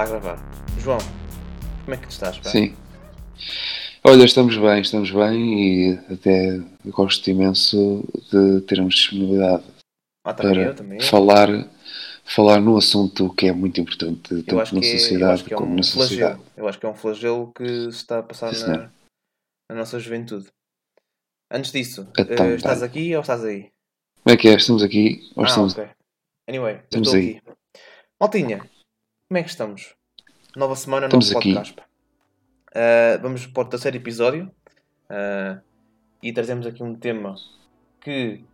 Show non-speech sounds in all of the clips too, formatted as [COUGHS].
está a gravar. João, como é que estás? Pá? Sim. Olha, estamos bem, estamos bem e até gosto imenso de termos disponibilidade Ah, para eu, falar, falar num assunto que é muito importante, tanto na é, sociedade é como um na sociedade. flagelo. Eu acho que é um flagelo que se está a passar Sim, na, na nossa juventude. Antes disso, Então, eh, estás tá. aqui ou estás aí? Como é que é? Estamos aqui? Ou ah, estamos... ok. Anyway, Estamos aí. aqui. Maltinha, como é que estamos? Nova semana, Estamos novo podcast. Ah, vamos para o terceiro episódio ah, e trazemos aqui um tema que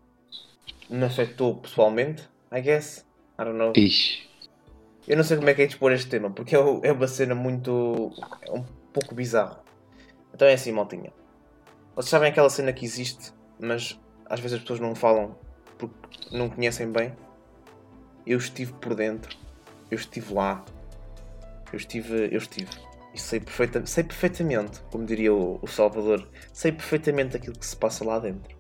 me afetou pessoalmente, I guess. I don't know. Ixi, Eu não sei como é que é expor este tema, porque é, é uma cena muito. é um pouco bizarro. Então é assim, maltinha. Vocês sabem aquela cena que existe, mas às vezes as pessoas não falam porque não conhecem bem. Eu estive por dentro, eu estive lá, eu estive. Eu estive. E sei, perfeita, sei perfeitamente, como diria o, o Salvador, sei perfeitamente aquilo que se passa lá dentro.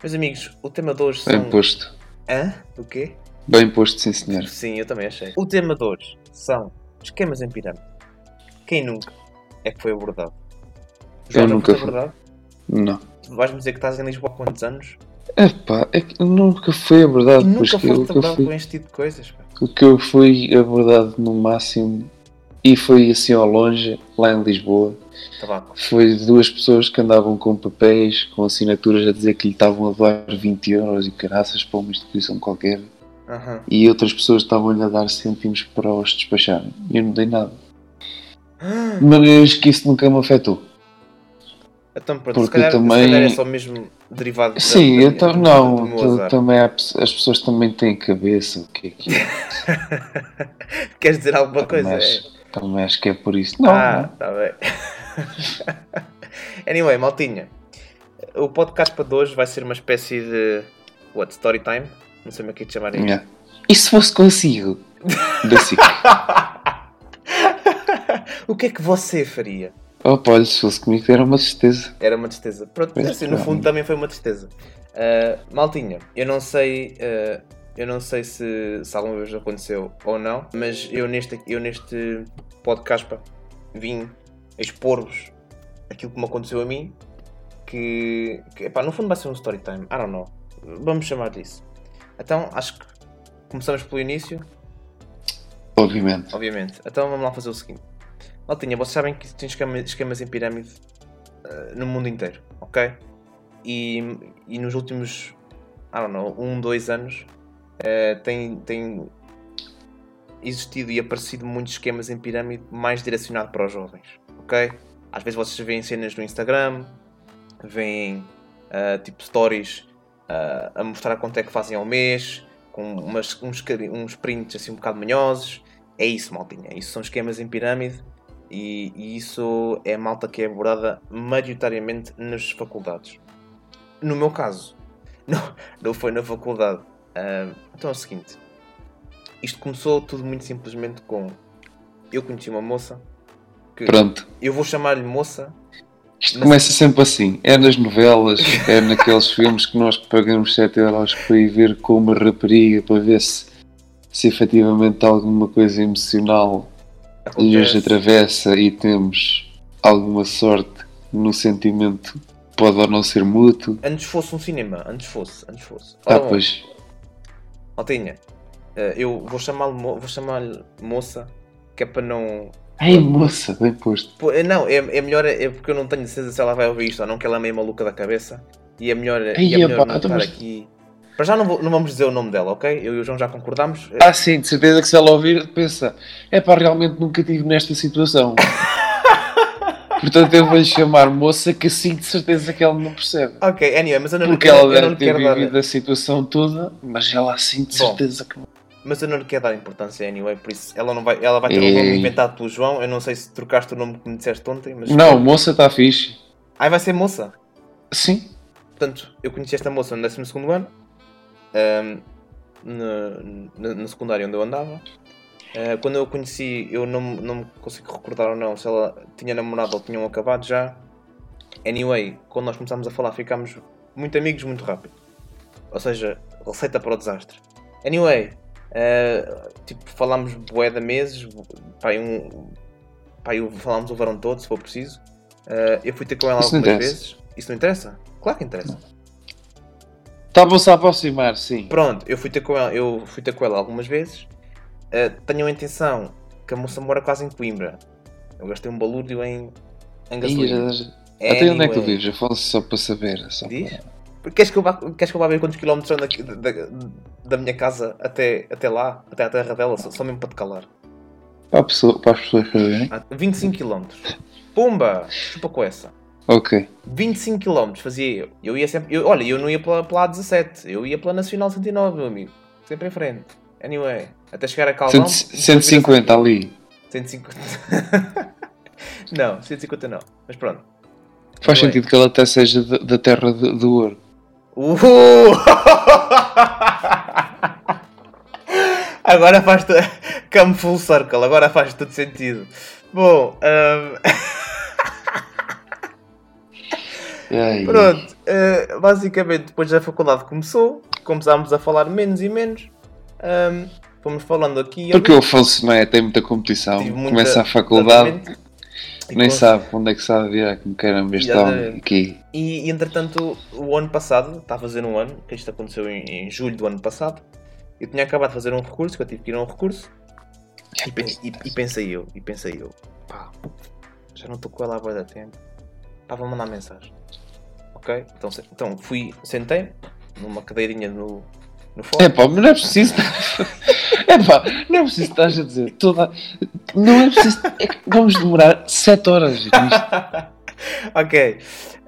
Meus amigos, o tema de hoje são. bem posto. Hã? O quê? Bem posto, sim senhor. Sim, eu também achei. O tema de hoje são esquemas em pirâmide. Quem nunca é que foi abordado? Eu não nunca fui. abordado? Não. Tu vais-me dizer que estás em Lisboa há quantos anos? Epá, é que nunca foi abordado, E nunca eu abordado fui, com este tipo de coisas. pá. o que eu fui abordado no máximo e foi assim ao longe, lá em Lisboa, foi de duas pessoas que andavam com papéis, com assinaturas a dizer que lhe estavam a doar 20 euros e caraças para uma instituição qualquer Aham. e outras pessoas estavam-lhe a dar cêntimos para os despacharem. E eu não dei nada. Mas que isso nunca me afetou. Então pronto, Porque se calhar, também- se calhar é só mesmo derivado da- Sim, da- então do- não, do também há as pessoas também têm cabeça, o que é que é? [LAUGHS] Queres dizer alguma coisa? Também É. acho, também acho que é por isso. Não, ah, não. tá bem. [LAUGHS] anyway, maltinha. O podcast para de hoje vai ser uma espécie de. What? Story time? Não sei como é que é de chamar isto. Yeah. E se fosse consigo? [LAUGHS] Da o que é que você faria? Opa, olha, se fosse comigo era uma tristeza. Era uma tristeza. Pronto, Pois assim, no fundo também foi uma tristeza. Ah, maltinha, eu não sei. ah, eu não sei se, se alguma vez aconteceu ou não, mas eu neste, eu neste podcast pá, vim expor-vos aquilo que me aconteceu a mim. Que, que epá, no fundo vai ser um story time. I don't know. Vamos chamar disso. Então acho que começamos pelo início. Obviamente. Obviamente. Então vamos lá fazer o seguinte. Maltinha, vocês sabem que tem esquema- esquemas em pirâmide eh, no mundo inteiro, ok? E, e nos últimos, I don't know, um, dois anos eh, tem, tem existido e aparecido muitos esquemas em pirâmide mais direcionado para os jovens, ok? Às vezes vocês veem cenas no Instagram, veem eh, tipo stories eh, a mostrar quanto é que fazem ao mês, com umas, uns, uns prints assim um bocado manhosos. É isso, maltinha. Isso são esquemas em pirâmide e, e isso é a malta que é abordada maioritariamente nas faculdades. No meu caso, [LAUGHS] não, não foi na faculdade. Ah, então é o seguinte: isto começou tudo muito simplesmente com. Eu conheci uma moça que Pronto. eu vou chamar-lhe moça. Isto Mas- começa sempre assim. É nas novelas, é naqueles [LAUGHS] filmes que nós pagamos 7 euros para ir ver com uma rapariga para ver se, se efetivamente alguma coisa emocional Acontece. atravessa e temos alguma sorte no sentimento. Pode ou não ser mútuo. Antes fosse um cinema, antes fosse, antes fosse. Ah, Ora pois. Maltinha, eh, eu vou chamar-lhe vou chamar-lhe moça, que é para não. Ai, moça, bem posto. Eh, Não, é, é melhor, é porque eu não tenho certeza se ela vai ouvir isto ou não, que ela é meio maluca da cabeça. E é melhor, e é melhor epá, não então, estar mas- aqui. Para já não, vou- não vamos dizer o nome dela, ok? Eu e o João já concordámos. Ah, sim, de certeza que se ela ouvir, pensa: é pá, realmente nunca estive nesta situação. [LAUGHS] Portanto, eu vou-lhe chamar moça, que assim de certeza que ela não percebe. Ok, anyway, mas eu não, Porque ela eu não deve ter quero dar. vivido a situação toda, mas ela assim de Bom. certeza que não. Mas eu não lhe quero dar importância anyway, por isso ela, não vai, ela vai ter um nome inventado pelo João. Eu não sei se trocaste o nome que me disseste ontem, mas. Não, moça está fixe. Aí vai ser moça. Sim. Portanto, eu conheci esta moça no 12 ano, no secundário onde eu andava. Ah, quando eu a conheci, eu não, não me consigo recordar ou não se ela tinha namorado ou tinham acabado já. Anyway, quando nós começámos a falar, ficámos muito amigos muito rápido. Ou seja, receita para o desastre. Anyway, Uh, tipo, falámos bué de meses, pá, um, eu, falámos o verão todo, se for preciso. Uh, eu fui ter com ela Isso algumas vezes. Isso não interessa? Claro que interessa. Estavam-se a aproximar, sim. Pronto, eu fui ter com ela, eu fui ter com ela algumas vezes. Uh, tenho a intenção que a moça mora quase em Coimbra. Eu gastei um balúrdio em, em gasolina. Ih, Até onde é que tu vives, Afonso? Só para saber. Só Diz? para... Queres que, eu vá, queres que eu vá ver quantos quilómetros são daqui- da, da minha casa até, até lá, até à terra dela, só, só mesmo para te calar? Para, pessoa- para as pessoas saberem. Ah, 25 km. Pumba! Chupa com essa. Ok. 25 km fazia eu. Eu ia sempre. eu- olha, eu não ia pela, pela A17, eu ia pela Nacional 109, meu amigo. Sempre em frente. Anyway, até chegar a Calvão. Cento- 150 ali. 150. [LAUGHS] não, 150 não. Mas pronto. Faz Anyway. sentido que ela até seja da, da terra de- do ouro. Uhul! [LAUGHS] Agora faz come full circle, agora faz todo sentido. Bom, hum, [LAUGHS] Ai, pronto, eh, basicamente depois da faculdade começou, começámos a falar menos e menos, hum, fomos falando aqui Porque o Afonso não é, tem muita competição. muita- Começa a faculdade, exatamente. Nem sabe onde é que sabe virar como caramba este homem aqui. E, e, entretanto, o ano passado, está a fazer um ano, que isto aconteceu em, em julho do ano passado, eu tinha acabado de fazer um recurso, que eu tive que ir a um recurso, e, e- e pensei eu, e pensei eu, pá, já não estou com ela há da tempo, pá, vou mandar mensagem. Ok? Então, então fui, sentei numa cadeirinha no, no fórum. É pá, mas não é preciso. É [LAUGHS] pá, não é preciso estar a dizer toda. Não é preciso. é que vamos demorar 7 horas nisto. [LAUGHS] ok.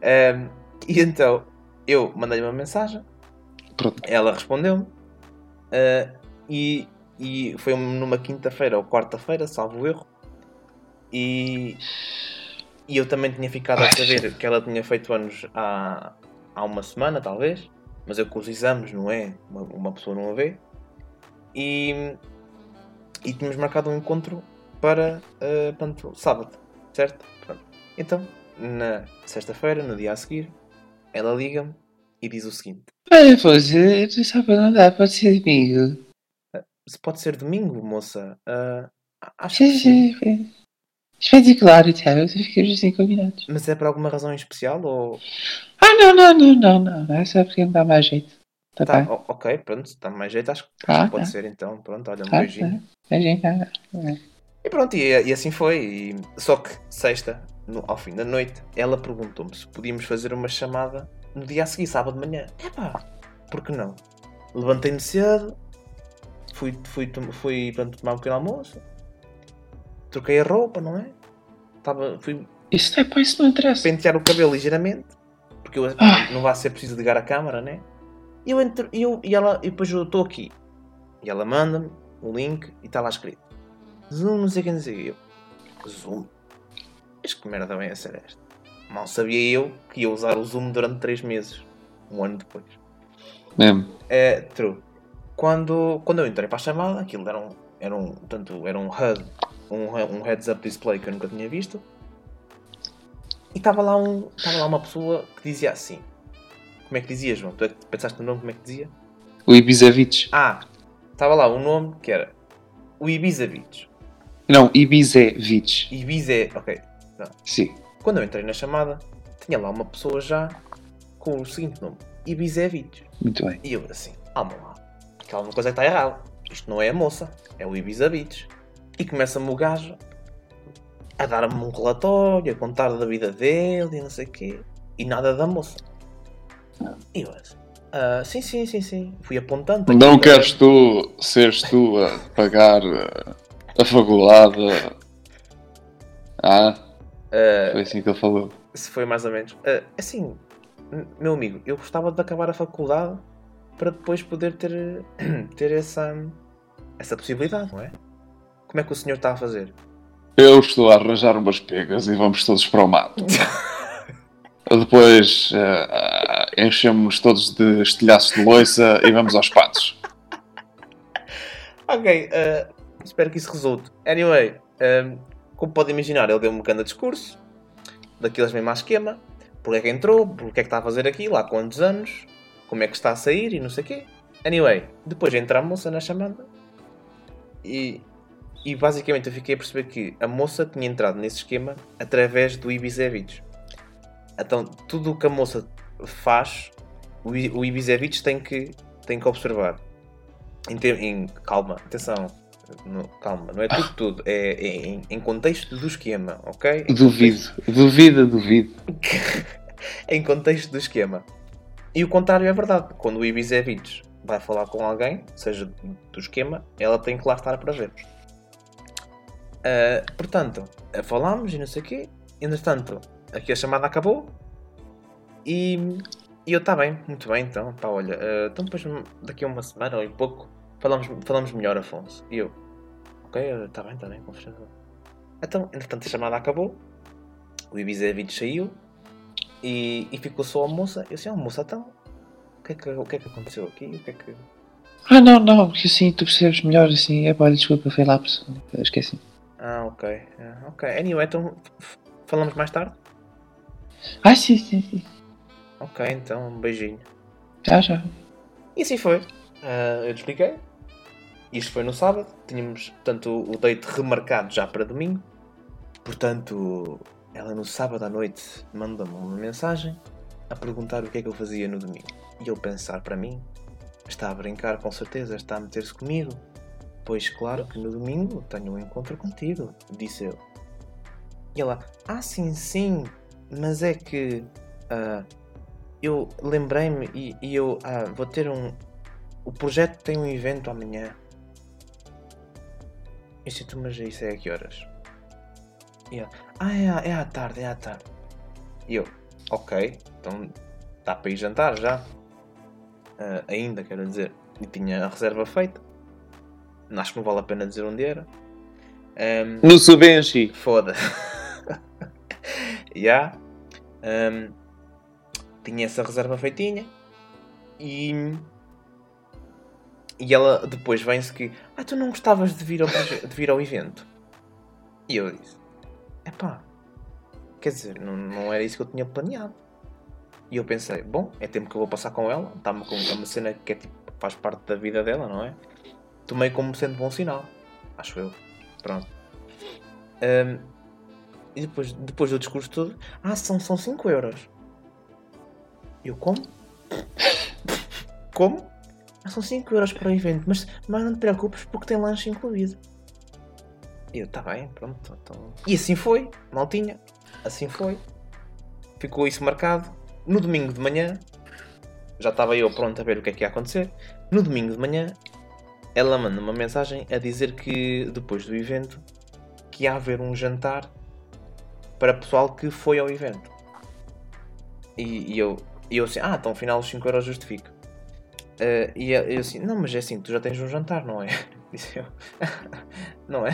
Ehm, e então, eu mandei-lhe uma mensagem, Pronto. ela respondeu-me, eh, e, e foi numa quinta-feira ou quarta-feira, salvo erro, e, e eu também tinha ficado a saber que ela tinha feito anos há, há uma semana, talvez, mas eu com os exames, não é? Uma, uma pessoa não a vê, e, e tínhamos marcado um encontro para, eh, portanto, sábado, certo? Pronto. Então, na sexta-feira, no dia a seguir, ela liga-me e diz o seguinte: Olha, Afonso, tu sabe não dá, pode ser amigo. Se pode ser domingo, moça? Ah, acho que Sim, sim. Espetacular, então, ficamos assim combinados. Mas é por alguma razão em especial ou. Ah, não, não, não, não, não. Não é só porque não dá mais jeito. Tá, Tá, bem? ok, pronto, está mais jeito, acho que Ah, pode tá. ser então. Pronto, olha, um Ah, beijinho. tá. Beijinho, tá. E pronto, e, e assim foi. e- Só que sexta, no- ao fim da noite, ela perguntou-me se podíamos fazer uma chamada no dia a seguir, sábado de manhã. Epá, por que não? Levantei-me cedo, fui, fui, tom- fui pronto, tomar um pequeno almoço, troquei a roupa, não é? Tava, fui Isso, é, pá, isso não interessa. pentear o cabelo ligeiramente, porque eu, Ah. não vai ser preciso ligar a câmara, né? E eu entro, e eu, e ela, e depois eu estou aqui. E ela manda-me o link e está lá escrito Zoom, não sei o que, não sei o que. Eu, Zoom? Mas que merda vem a ser esta? Mal sabia eu que ia usar o Zoom durante 3 meses, um ano depois. Mesmo. É, true. Quando, quando eu entrei para a chamada, aquilo era um, era um, portanto, era um HUD, um, um heads-up display que eu nunca tinha visto. E estava lá, um, lá uma pessoa que dizia assim. Como é que dizia, João? Tu é que pensaste no nome, como é que dizia? O Ibizavich. Ah, estava lá um nome que era o Ibiza Beach. Não, Ibizevich. Ibiza, é- ok. Sim. Quando eu entrei na chamada, tinha lá uma pessoa já com o seguinte nome: Ibiza Beach. Muito bem. E eu assim, calma lá, que alguma coisa está errada. Isto não é a moça, é o Ibiza Beach. E começa-me o gajo a dar-me um relatório, a contar da vida dele e não sei o quê. E nada da moça. E eu assim, "Ah, sim, sim, sim, sim. Fui apontando. Não queres tu, seres tu a pagar eh, a faculdade? Ah, Ah, foi assim que ele falou. se foi mais ou menos. Ah, assim, meu amigo, eu gostava de acabar a faculdade para depois poder ter, [CLEARS THROAT] ter essa, essa possibilidade, não é? Como é que o senhor está a fazer? Eu estou a arranjar umas pegas e vamos todos para o mato. [LAUGHS] Depois eh, enchemos todos de estilhaços de loiça e vamos aos patos. Ok, eh, espero que isso resulte. Anyway, eh, como pode imaginar, ele deu-me um bocado de discurso, daqueles mesmo à esquema, porque é que entrou, porque é que está a fazer aquilo, há quantos anos, como é que está a sair e não sei o quê. Anyway, depois entra a moça na chamada E, e basicamente eu fiquei a perceber que a moça tinha entrado nesse esquema através do Ibizevich. Então tudo o que a moça faz, o, Ibizevich tem que, tem que observar. Em, em- calma, atenção. No- calma, não é tudo, tudo. É, é em, em contexto do esquema, ok? Em Duvido, duvido, duvido. [LAUGHS] em contexto do esquema. E o contrário é verdade. Quando o Ibizevich vai falar com alguém, seja do esquema, ela tem que lá estar para ver. Ah, portanto, ah, falámos e não sei o quê. Entretanto, aqui a chamada acabou. E, e eu, está bem, muito bem, então, pá, olha, ah, então depois daqui a uma semana ou em pouco falamos, falamos melhor, Afonso. E eu, ok, está bem, está bem, com certeza. Então, entretanto, a chamada acabou. O Ibizevich saiu. E, e ficou só a moça. Eu disse, ah, moça, então, o que, é que, o que é que aconteceu aqui? O que é que... Ah, não, não, que assim tu percebes melhor assim. É pá, desculpa, foi lá. Esqueci. Ah, ok. Ah, ok. Anyway, então falamos mais tarde? Ah, sim, sim, sim. Ok, então um beijinho. Já, já. E assim foi. Ah, eu te expliquei. Isto foi no sábado. Tínhamos, portanto, o date remarcado já para domingo. Portanto, ela no sábado à noite manda-me uma mensagem a perguntar o que é que eu fazia no domingo. E eu pensar para mim, está a brincar com certeza, está a meter-se comigo. Pois claro que no domingo tenho um encontro contigo, disse eu. E ela, ah sim, sim, mas é que ah, eu lembrei-me e, e eu ah, vou ter um. O projeto tem um evento amanhã. Eu disse, mas isso é a que horas? E ela, ah, é, é à tarde, é à tarde. E eu, ok, então dá para ir jantar já. Ah, ainda, quero dizer. E tinha a reserva feita. Acho que não vale a pena dizer onde era. Ahm, No Subenchi. Foda. Já. [LAUGHS] Ahm, tinha essa reserva feitinha. E. E ela depois vem-se que. Ah, tu não gostavas de vir ao, de vir ao evento? E eu disse: Epá. Quer dizer, não, não era isso que eu tinha planeado. E eu pensei: Bom, é tempo que eu vou passar com ela. Está-me com é uma cena que é, tipo, faz parte da vida dela, não é? Tomei como sendo bom sinal. Acho eu. Pronto. Ahm, e depois, depois do discurso todo, ah, são 5 são euros. Eu como? [COUGHS] Como? Ah, são 5 euros para o evento, mas, mas não te preocupes porque tem lanche incluído. Eu, tá bem, pronto. Então... E assim foi, maltinha. Assim foi. Ficou isso marcado. No domingo de manhã, já estava eu pronto a ver o que é que ia acontecer. No domingo de manhã, ela manda uma mensagem a dizer que depois do evento que ia haver um jantar para pessoal que foi ao evento. E, e eu, e eu assim, ah, então afinal os 5 euros justifica. Eh, e eu assim, não, mas é assim, tu já tens um jantar, não é? [LAUGHS] Disse eu. [LAUGHS] não é?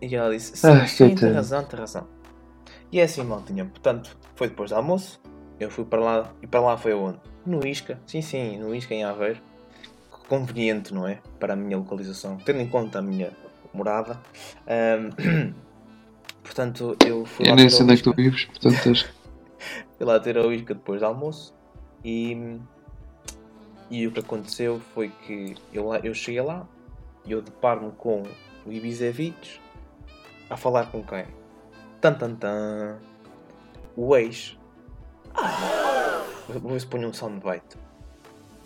E ela disse, sim, Ah, sim, tem razão, tem razão. E é assim, maltinha. Portanto, foi depois do almoço. Eu fui para lá. E para lá foi onde? No Isca. Sim, sim, no Isca em Aveiro. Conveniente, não é? Para a minha localização. Tendo em conta a minha morada. Ahm, [CLEARS THROAT] portanto, eu fui Eu lá nem sei onde é que tu vives, portanto. [LAUGHS] Fui lá ter a Isca depois do almoço. E, e o que aconteceu foi que eu, lá, eu cheguei lá. E eu deparo-me com o Ibizevich. A falar com quem? Tan tan tan. O ex. Vou ver se ponho um soundbite.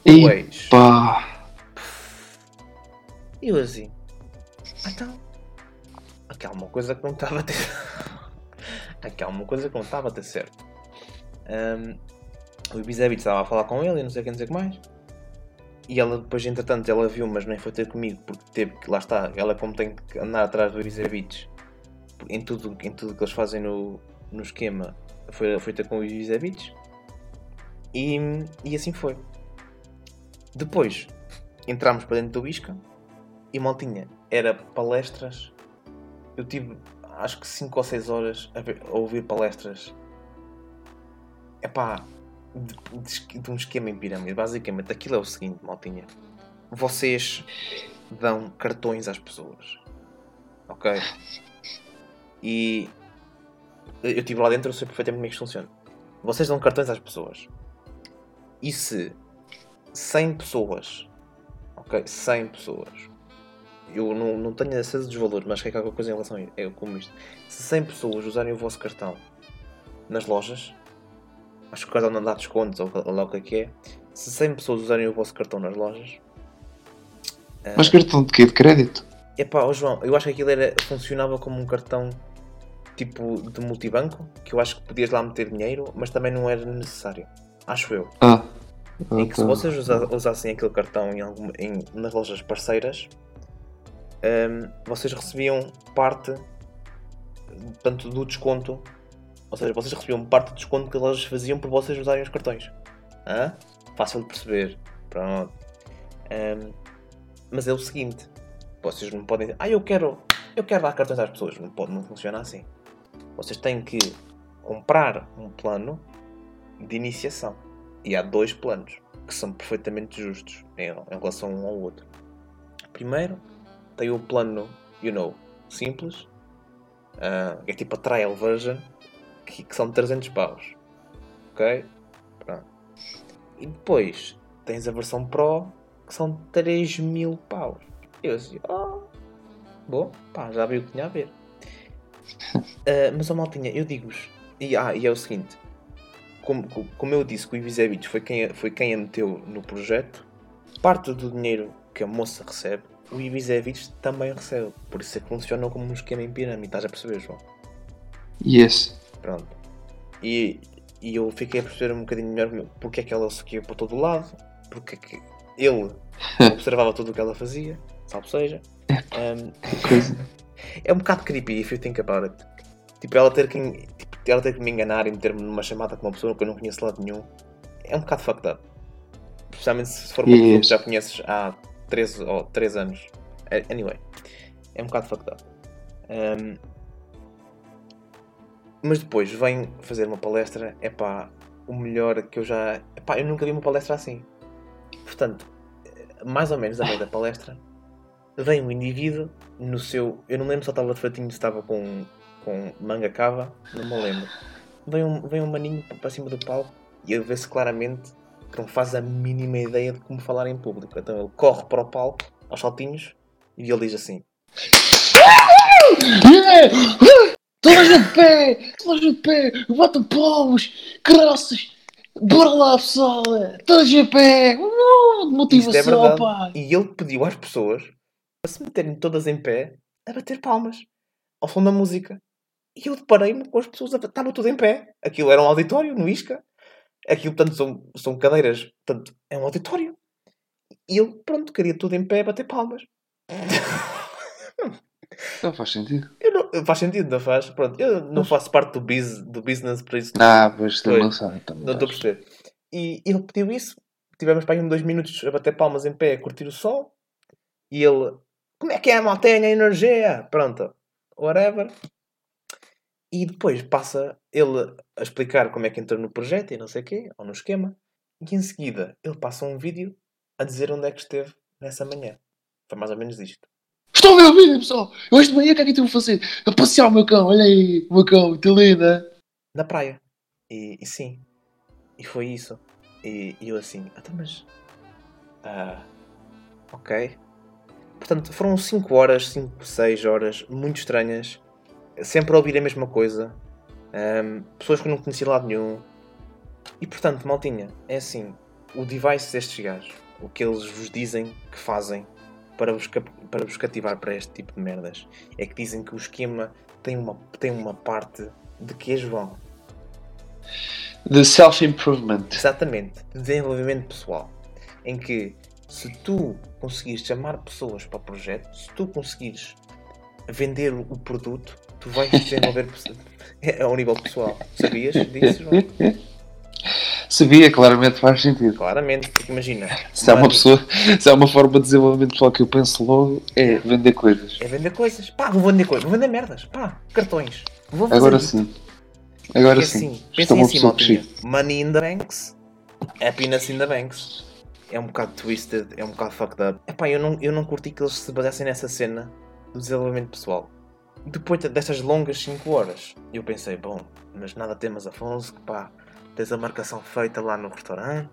O ex. pá. E eu assim. "Ah, Então. Aqui há uma coisa que não estava a ter. [LAUGHS] Aqui há uma coisa que não estava a ter certo. Ahm, o Ibizevich estava a falar com ele e não sei quem dizer que mais. E ela depois, entretanto, ela viu, mas nem foi ter comigo, porque teve que, lá está, ela como tem que andar atrás do Ibizevich em tudo, em tudo que eles fazem no, no esquema, foi, foi ter com o Ibizevich. E, e assim foi. Depois, entramos para dentro do Isca e maltinha, era palestras. Eu tive acho que 5 ou 6 horas a, ver- a ouvir palestras. Epá, de, de, de um esquema em pirâmide. Basicamente, aquilo é o seguinte, maltinha. Vocês dão cartões às pessoas. Ok? E eu estive lá dentro, eu sei perfeitamente como é que isto funciona. Vocês dão cartões às pessoas. E se 100 pessoas, ok? 100 pessoas eu não, não tenho a certeza dos valores, mas que é qualquer coisa em relação a é como isto. Se 100 pessoas usarem o vosso cartão nas lojas, acho que o cartão não dá descontos ou, ou lá o que é que é. Se 100 pessoas usarem o vosso cartão nas lojas. Mas cartão de quê? De crédito? É pá, oh João, eu acho que aquilo era, funcionava como um cartão tipo de multibanco, que eu acho que podias lá meter dinheiro, mas também não era necessário. Acho eu. Ah. Em que se vocês usa, usassem aquele cartão em alguma, em, nas lojas parceiras, um, vocês recebiam parte tanto do desconto, ou seja, vocês recebiam parte do desconto que as lojas faziam por vocês usarem os cartões. Hã? Fácil de perceber. Pronto. Um, mas é o seguinte, vocês não podem dizer, ah, eu quero, eu quero dar cartões às pessoas. Não, pode, não funciona assim. Vocês têm que comprar um plano de iniciação. E há dois planos que são perfeitamente justos em, em relação um ao outro. Primeiro, tem o plano, you know, simples, uh, é tipo a trial version, que, que são 300 paus. Ok? Pronto. E depois tens a versão Pro, que são 3 mil paus. Eu assim, oh, bom, pá, já vi o que tinha a ver. Uh, [LAUGHS] mas, a maltinha, eu digo-vos, e, ah, e é o seguinte, como, como eu disse que o Ibizevich foi quem, foi quem a meteu no projeto, parte do dinheiro que a moça recebe, o Ibizevich também recebe. Por isso é que funciona como um esquema em pirâmide, estás a perceber, João? Yes. Pronto. E, e eu fiquei a perceber um bocadinho melhor porque é que ela seguia para todo lado, porque é que ele [LAUGHS] observava tudo o que ela fazia, salvo seja. Um, [LAUGHS] é um bocado creepy if you think about it. Tipo, ela ter que, tipo, ela ter que me enganar e meter-me numa chamada com uma pessoa que eu não conheço de lado nenhum é um bocado fucked up. Especialmente se for uma pessoa que já conheces há 13 ou 3 anos. Anyway, é um bocado fucked up. Um, mas depois vem fazer uma palestra, é pá, o melhor que eu já. Epá, eu nunca vi uma palestra assim. Portanto, mais ou menos a meio da palestra, vem um indivíduo no seu. Eu não lembro se estava de fatinho, se estava com, com manga cava, não me lembro. Vem um, vem um maninho para cima do palco e ele vê-se claramente que não faz a mínima ideia de como falar em público. Então ele corre para o palco, aos saltinhos, e ele diz assim: Toda a de pé! Toda a de pé! Bota palmos! Graças! Bora lá, pessoal! Toda a de pé! Uh, motivação, é pá! E ele pediu às pessoas para se meterem todas em pé a bater palmas ao som da música. E eu deparei-me com as pessoas, estavam tudo em pé. Aquilo era um auditório no Isca. Aquilo, portanto, são, são cadeiras, portanto, é um auditório. E ele, pronto, queria tudo em pé a bater palmas. [LAUGHS] Não faz sentido. Não, faz sentido, não faz? Pronto, eu não faço parte do, biz, do business para isso. Ah, mas não sabe. Não estou a perceber. E ele pediu isso. Tivemos para aí uns dois minutos a bater palmas em pé, a curtir o sol. E ele, como é que é, malta? Tenha energia. Pronto, whatever. E depois passa ele a explicar como é que entrou no projeto e não sei o quê, ou no esquema. E em seguida ele passa um vídeo a dizer onde é que esteve nessa manhã. Foi mais ou menos isto. Estou a ver o vídeo, pessoal! Hoje de manhã o que é que eu vou fazer? A passear o meu cão, olha aí, o meu cão, muito linda! Na praia. E, e, sim. E foi isso. E, e eu assim, até mas. Ah. ok. Portanto, foram 5 horas, 5, 6 horas muito estranhas. Sempre a ouvir a mesma coisa. Um, pessoas que eu não conhecia de lado nenhum. E portanto, maltinha, é assim: o device destes gajos, o que eles vos dizem que fazem para vos, para vos cativar para este tipo de merdas, é que dizem que o esquema tem uma, tem uma parte de que João? De self-improvement. Exatamente, de desenvolvimento pessoal. Em que se tu conseguires chamar pessoas para o projeto, se tu conseguires vender o produto, tu vais desenvolver [LAUGHS] ao nível pessoal. Sabias disso, João? Sabia, claramente faz sentido. Claramente, porque imagina. Se há uma pessoa, se há uma forma de desenvolvimento pessoal que eu penso logo, é vender coisas. É vender coisas. Pá, vou vender coisas, vou vender merdas. Pá, cartões. Vou fazer Agora sim. Agora sim. Assim, pensem assim, maltinha. Money in the banks, happiness in the banks é um bocado twisted, é um bocado fucked up. Epá, eu não, eu não curti que eles se baseassem nessa cena do desenvolvimento pessoal. Depois dessas longas 5 horas, eu pensei, bom, mas nada temas Afonso, que pá, tens a marcação feita lá no restaurante,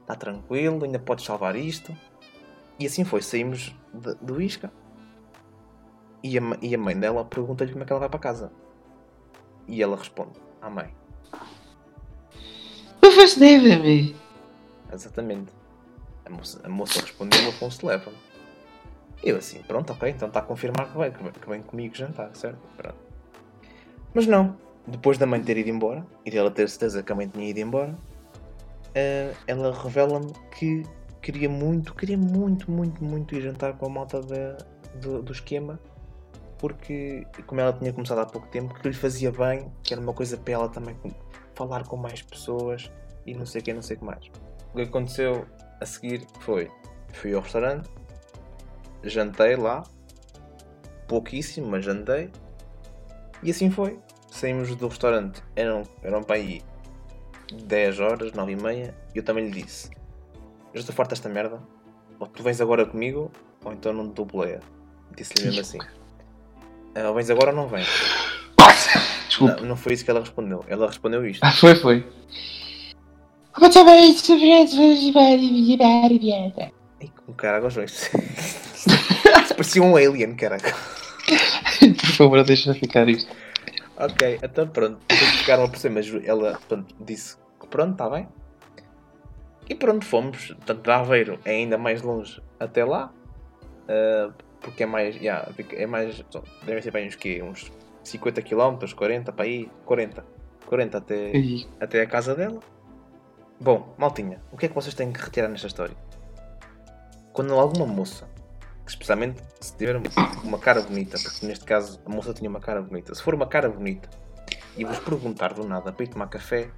está tranquilo, ainda podes salvar isto. E assim foi, saímos de, do Isca E a, e a mãe dela pergunta-lhe como é que ela vai para casa. E ela responde à mãe. Não faz mãe. Exatamente. A moça, a moça respondeu, o Afonso leva-me. Eu assim, pronto, ok, então está a confirmar que vem, que vem- comigo jantar, certo? Pronto. Mas não, depois da mãe ter ido embora, e dela ter certeza que a mãe tinha ido embora, eh, ela revela-me que queria muito, queria muito, muito, muito ir jantar com a malta do, do esquema, porque como ela tinha começado há pouco tempo, que lhe fazia bem, que era uma coisa para ela também falar com mais pessoas e não sei o que, não sei o que mais. O que aconteceu a seguir foi: fui ao restaurante, jantei lá, pouquíssimo, mas jantei, e assim foi. Saímos do restaurante, eram, eram para aí 10 horas, 9 e meia, e eu também lhe disse: Eu estou farto desta merda, ou tu vens agora comigo, ou então não te dou boleia. Disse-lhe mesmo assim: "Ah, Ou vens agora ou não vens? Desculpa. Não, não foi isso que ela respondeu. Ela respondeu isto. Ah, foi, foi. Ai, com caraca, João. Isso [LAUGHS] parecia um alien, caraca. [LAUGHS] Por favor, deixa ficar isto. Ok, então pronto. Ficaram a perceber, mas ela pronto, disse que pronto, está bem. E pronto, fomos. Portanto, de Aveiro é ainda mais longe até lá. ah, porque é mais. Yeah, é mais. Devem ser aí uns quê? Uns 50 km, 40 para aí. 40. 40 até, E até a casa dela. Bom, maltinha, o que é que vocês têm que retirar nesta história? Quando alguma moça, que especialmente se tiver uma cara bonita, porque neste caso a moça tinha uma cara bonita, se for uma cara bonita e vos perguntar do nada para ir tomar café,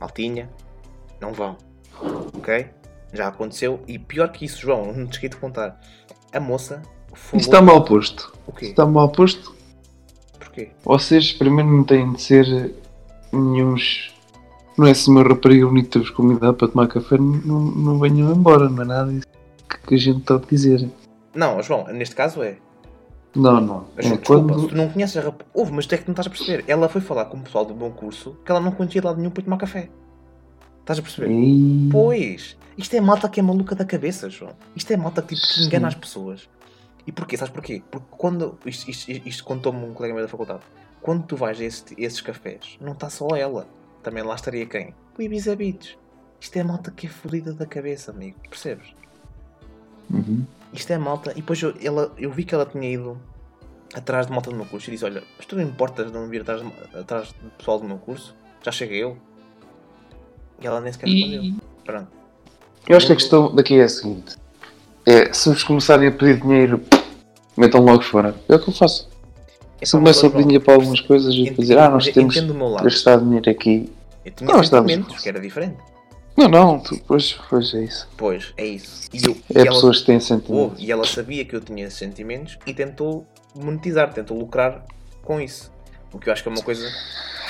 maltinha, não vão. Ok? Já aconteceu e pior que isso, João, não te esqueci de contar. A moça falou. Está mal posto. O quê? Está mal posto. Porquê? Vocês primeiro não têm de ser nenhuns. Não é se uma rapariga bonita vos convidar para tomar café, não, não venham embora, não é nada disso que, que a gente está a dizer. Não, João, neste caso é. Não, não. Mas, É desculpa, se quando. tu não conheces a rap... Houve, mas tu é que não estás a perceber. Ela foi falar com o pessoal do bom curso que ela não conhecia de lado nenhum para tomar café. Estás a perceber? Ei, Pois! Isto é malta que é maluca da cabeça, João. Isto é malta que, tipo, que engana as pessoas. E porquê? Sabes porquê? Porque quando. Isto, isto, isto contou-me um colega meu da faculdade. Quando tu vais a esse- esses cafés, não está só ela. Também lá estaria quem? O Ibiza Beach. Isto é malta que é fodida da cabeça, amigo. Percebes? Uhum. Isto é malta. E depois eu, ela, eu vi que ela tinha ido atrás de malta do meu curso e disse: Olha, mas tu não importas de não vir atrás, de- atrás do pessoal do meu curso? Já cheguei eu. E ela nem sequer respondeu. E Pronto. eu acho que a questão daqui é a seguinte: é se vos começarem a pedir dinheiro, metam logo fora. É o que eu faço. Se Epá, começam a pedir dinheiro para algumas coisas e dizer, ah, nós temos Entendo o meu que lado. gastar dinheiro aqui. Eu tinha Nós estamos- sentimentos, que era diferente. Não, não, tu, pois, pois é isso. Pois, é isso. E, eu, e É ela, pessoas que têm sentimentos. e ela sabia que eu tinha esses sentimentos e tentou monetizar, tentou lucrar com isso. O que eu acho que é uma coisa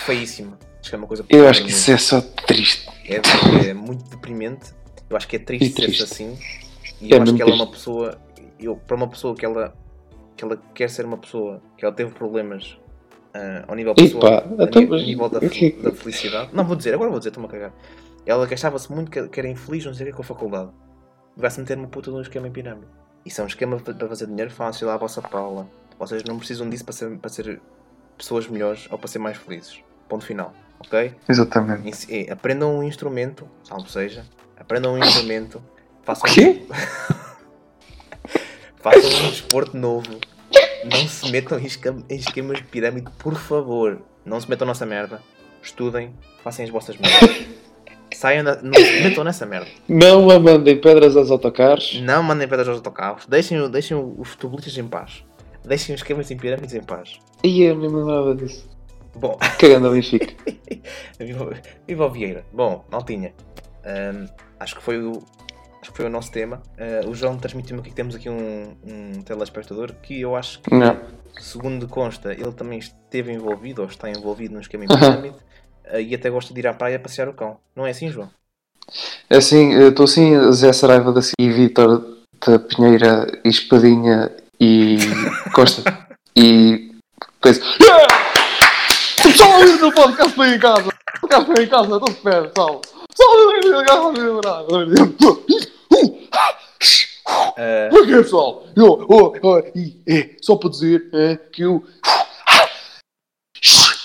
feíssima. Acho que é uma coisa Eu acho que isso é só triste. é, é muito deprimente. Eu acho que é triste, E triste. ser-se assim. E É eu acho que ela é uma pessoa. Eu, para uma pessoa que ela, que ela quer ser uma pessoa que ela teve problemas ah, ao nível pessoal, a, então, a mas nível da, que- da felicidade. Não vou dizer, agora vou dizer, estou-me a cagar. Ela queixava-se muito que, era infeliz, não sei o que, com a faculdade. Vai-se meter uma puta de um esquema em pirâmide. Isso é um esquema para fazer dinheiro fácil lá à vossa pala. Vocês não precisam disso para ser, para ser pessoas melhores ou para ser mais felizes. Ponto final. Ok? Exatamente. É, aprendam um instrumento, salvo seja, aprendam um instrumento, façam, quê? [LAUGHS] façam um desporto novo, não se metam em, em esquemas de pirâmide, por favor, não se metam nessa merda, estudem, façam as vossas merdas, saiam da, não metam nessa merda, Não mandem pedras aos autocarros. não mandem pedras aos autocarros, deixem, deixem os futebolistas em paz, deixem os esquemas em pirâmides em paz. E eu nem me lembrava disso. Bom, Cagando a Benfica. [LAUGHS] Viva, o Vieira. Bom, Maltinha, hum, acho que foi o. Acho que foi o nosso tema. Uh, o João transmitiu-me aqui que temos aqui um, um telespectador que eu acho que, Não. segundo consta, ele também esteve envolvido ou está envolvido no esquema em pirâmide uh, e até gosta de ir à praia passear o cão. Não é assim, João? É assim, eu estou assim, Zé Saraiva da e Vítor da Pinheira e Espadinha e [LAUGHS] Costa e coisa. Yeah! Pessoal, não podcast bem em casa. Podcast bem em casa, estou de pé, pessoal. Pessoal, eu não podcast bem em casa. Ah, Como é que é, pessoal? Eu, oh, oh, e, é, só para dizer é, que eu.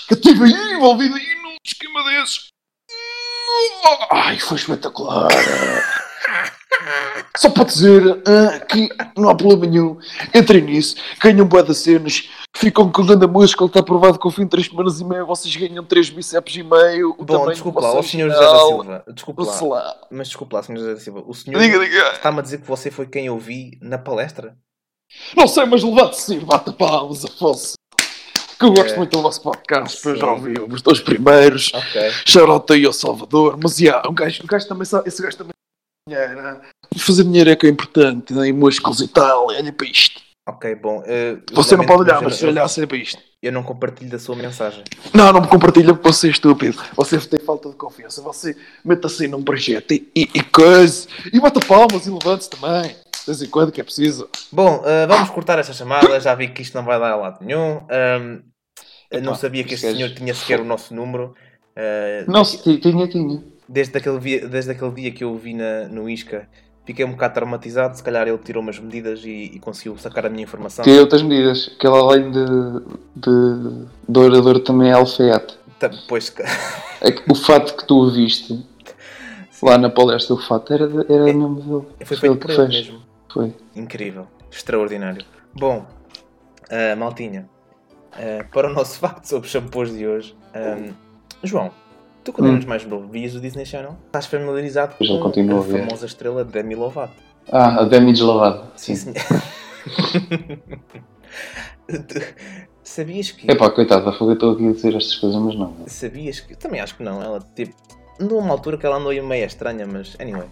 Que eu estive aí envolvido aí esquema desses. Ai, foi espetacular. Só para dizer ah, que não há problema nenhum. Entrem nisso, ganham boa das cenas, ficam com grande músculo. Está provado que ao fim de 3 semanas e meia vocês ganham 3 bíceps e meio. O bom, desculpa lá, o senhor José da. Silva. Desculpa lá. lá. Mas desculpa lá, senhor José da Silva. O senhor está-me a dizer que você foi quem eu vi na palestra? Não sei, mas levante-se e bata palmas, Afonso. Que eu gosto É. muito do vosso podcast, Sim. eu já ouvi os dois primeiros. Ok. Charota aí ao Salvador, mas yeah, um gajo, um gajo também sabe, esse gajo também dinheiro, né? Fazer dinheiro é que é importante, né? e músculos e tal, e olha para isto. Ok, bom. eh, Você não pode olhar, mas se olhar, olha para isto. Eu não compartilho da sua mensagem. Não, não me compartilha porque você é estúpido. Você tem falta de confiança. Você meta-se num projeto e, e, e coisa. E bata palmas e levante-se também. De vez em quando que é preciso. Bom, eh, vamos cortar esta chamada. Já vi que isto não vai dar a lado nenhum. Ahm, eu não sabia que este senhor tinha sequer o nosso número. Eh, Não, se ti- tinha, tinha. desde, aquele dia, desde aquele dia que eu o vi na, no Isca, fiquei um bocado traumatizado. Se calhar ele tirou umas medidas e, e conseguiu sacar a minha informação. Tem outras medidas. Que ele, além de, de, de orador, também é alfaiate. Tá, Pois, [LAUGHS] É que o fato que tu o viste lá na palestra, o fato era, de- era mesmo dele. foi feito por ele fez. mesmo. Foi. Incrível, extraordinário. Bom, ah, Maltinha, ah, para o nosso [LAUGHS] facto sobre shampoos de hoje, ah, João, tu quando Hum. eras mais novo vias o Disney Channel? Estás familiarizado com continua a a ver. famosa estrela Demi Lovato? Ah, a Demi deslavada. Sim, Sim. [LAUGHS] Sabias que. Epá, coitada, eu estou aqui a dizer estas coisas, mas não. Sabias que. Também acho que não. Ela tipo. Andou uma altura que ela andou meio estranha, mas anyway.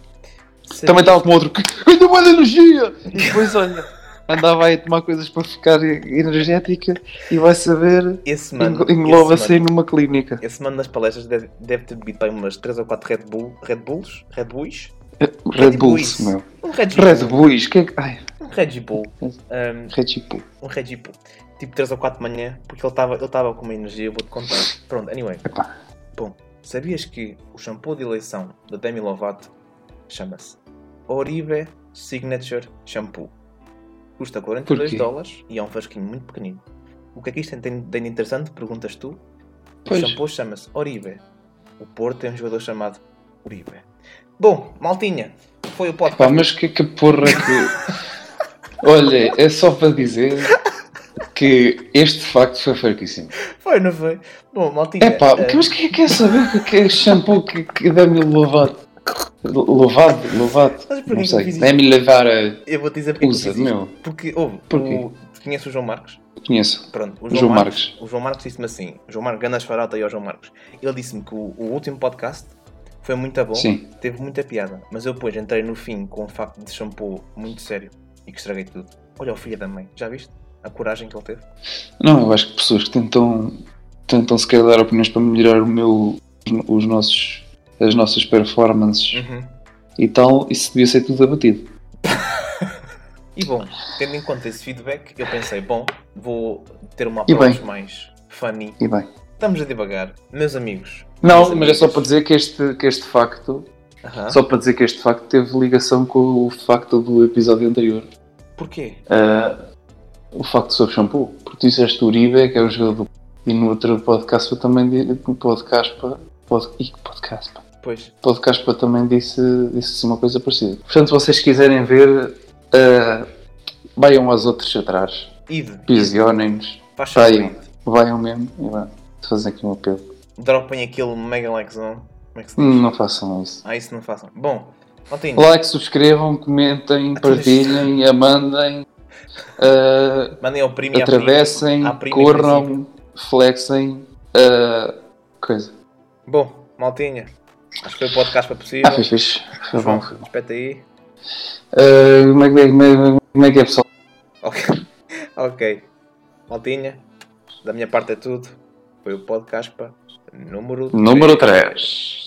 Também Sabias- estava com outro que ganha boa energia! E depois, olha, andava aí a tomar coisas para ficar energética e vai saber, Esse mano. eng- engloba-se mano- numa clínica. Esse mano das palestras deve, deve ter bebido umas 3 ou 4 Red Bull. Red Bulls? Red Bulls? Red Bulls. Bulls, meu. Um Red Red Bull. Bulls, que é que. Ai, Um Red Bull. Um, Red Bull. um Red Bull. Tipo 3 ou 4 de manhã, porque ele estava ele tava com uma energia, eu vou-te contar. Pronto, anyway. Epá. Bom, sabias que o shampoo de eleição da Demi Lovato chama-se Oribe Signature Shampoo? Custa 42 Porquê? dólares e é um frasquinho muito pequenino. O que é que isto tem, de interessante? Perguntas tu. O Pois. shampoo chama-se Oribe. O Porto tem um jogador chamado Uribe. Bom, maltinha, foi o podcast. Pá, mas que, que porra que. [LAUGHS] Olha, é só para dizer que este facto foi fraquíssimo. Foi, não foi? Bom, maltinha. É pá, eh, mas quem é que quer saber o que é shampoo que, que Demi Lovato? Louvado, louvado. Mas Não sei. isto? Demi Lovato. Eu vou-te dizer porque Usa, meu. Porque, ouve, o... conheces o João Marcos? Conheço. Pronto, o João, João Marcos, Marcos. O João Marcos disse-me assim: João Marcos, Ganas Farota e ao João Marcos. Ele disse-me que o, o último podcast foi muito bom, Sim. teve muita piada, mas eu depois entrei no fim com um facto de shampoo muito sério e que estraguei tudo. Olha o filho da mãe, já viste? A coragem que ele teve? Não, eu acho que pessoas que tentam, tentam sequer dar opiniões para melhorar o meu, os nossos, as nossas performances Uhum. e tal, isso devia ser tudo abatido. E bom, tendo em conta esse feedback, eu pensei: bom, vou ter uma approach mais funny. E bem. Estamos a devagar, meus amigos. Não, meus mas é só amigos. para dizer que este, que este facto, Aham. só para dizer que este facto teve ligação com o facto do episódio anterior. Porquê? Ah, o facto sobre shampoo. Porque tu disseste o Uribe, que é o jogador. E no outro podcast eu também. Podcast. Pod, ih, podcast. Pois. Podcast pá, também disse, disse assim uma coisa parecida. Portanto, se vocês quiserem ver, ah, vaiam aos outros atrás. Faz Saiam. Vaiam mesmo. E vá. Fazem aqui um apelo. Dropem aquele mega likezão. Como é que se diz? Não façam isso. Ah, isso não façam. Bom, Maltinho, Like, subscrevam, comentem, [LAUGHS] partilhem, amandem, ah, mandem ao primo atravessem, à prima corram, flexem, ah, coisa. Bom, Maltinha, acho que foi o podcast para possível. Ah, foi fixe. Foi bom, foi bom. espeta aí. Ah, como, é, que é- como, é, como é que é, pessoal? Ok. [LAUGHS] ok. Maltinha, da minha parte é tudo. Foi o podcast para número Número três. 3.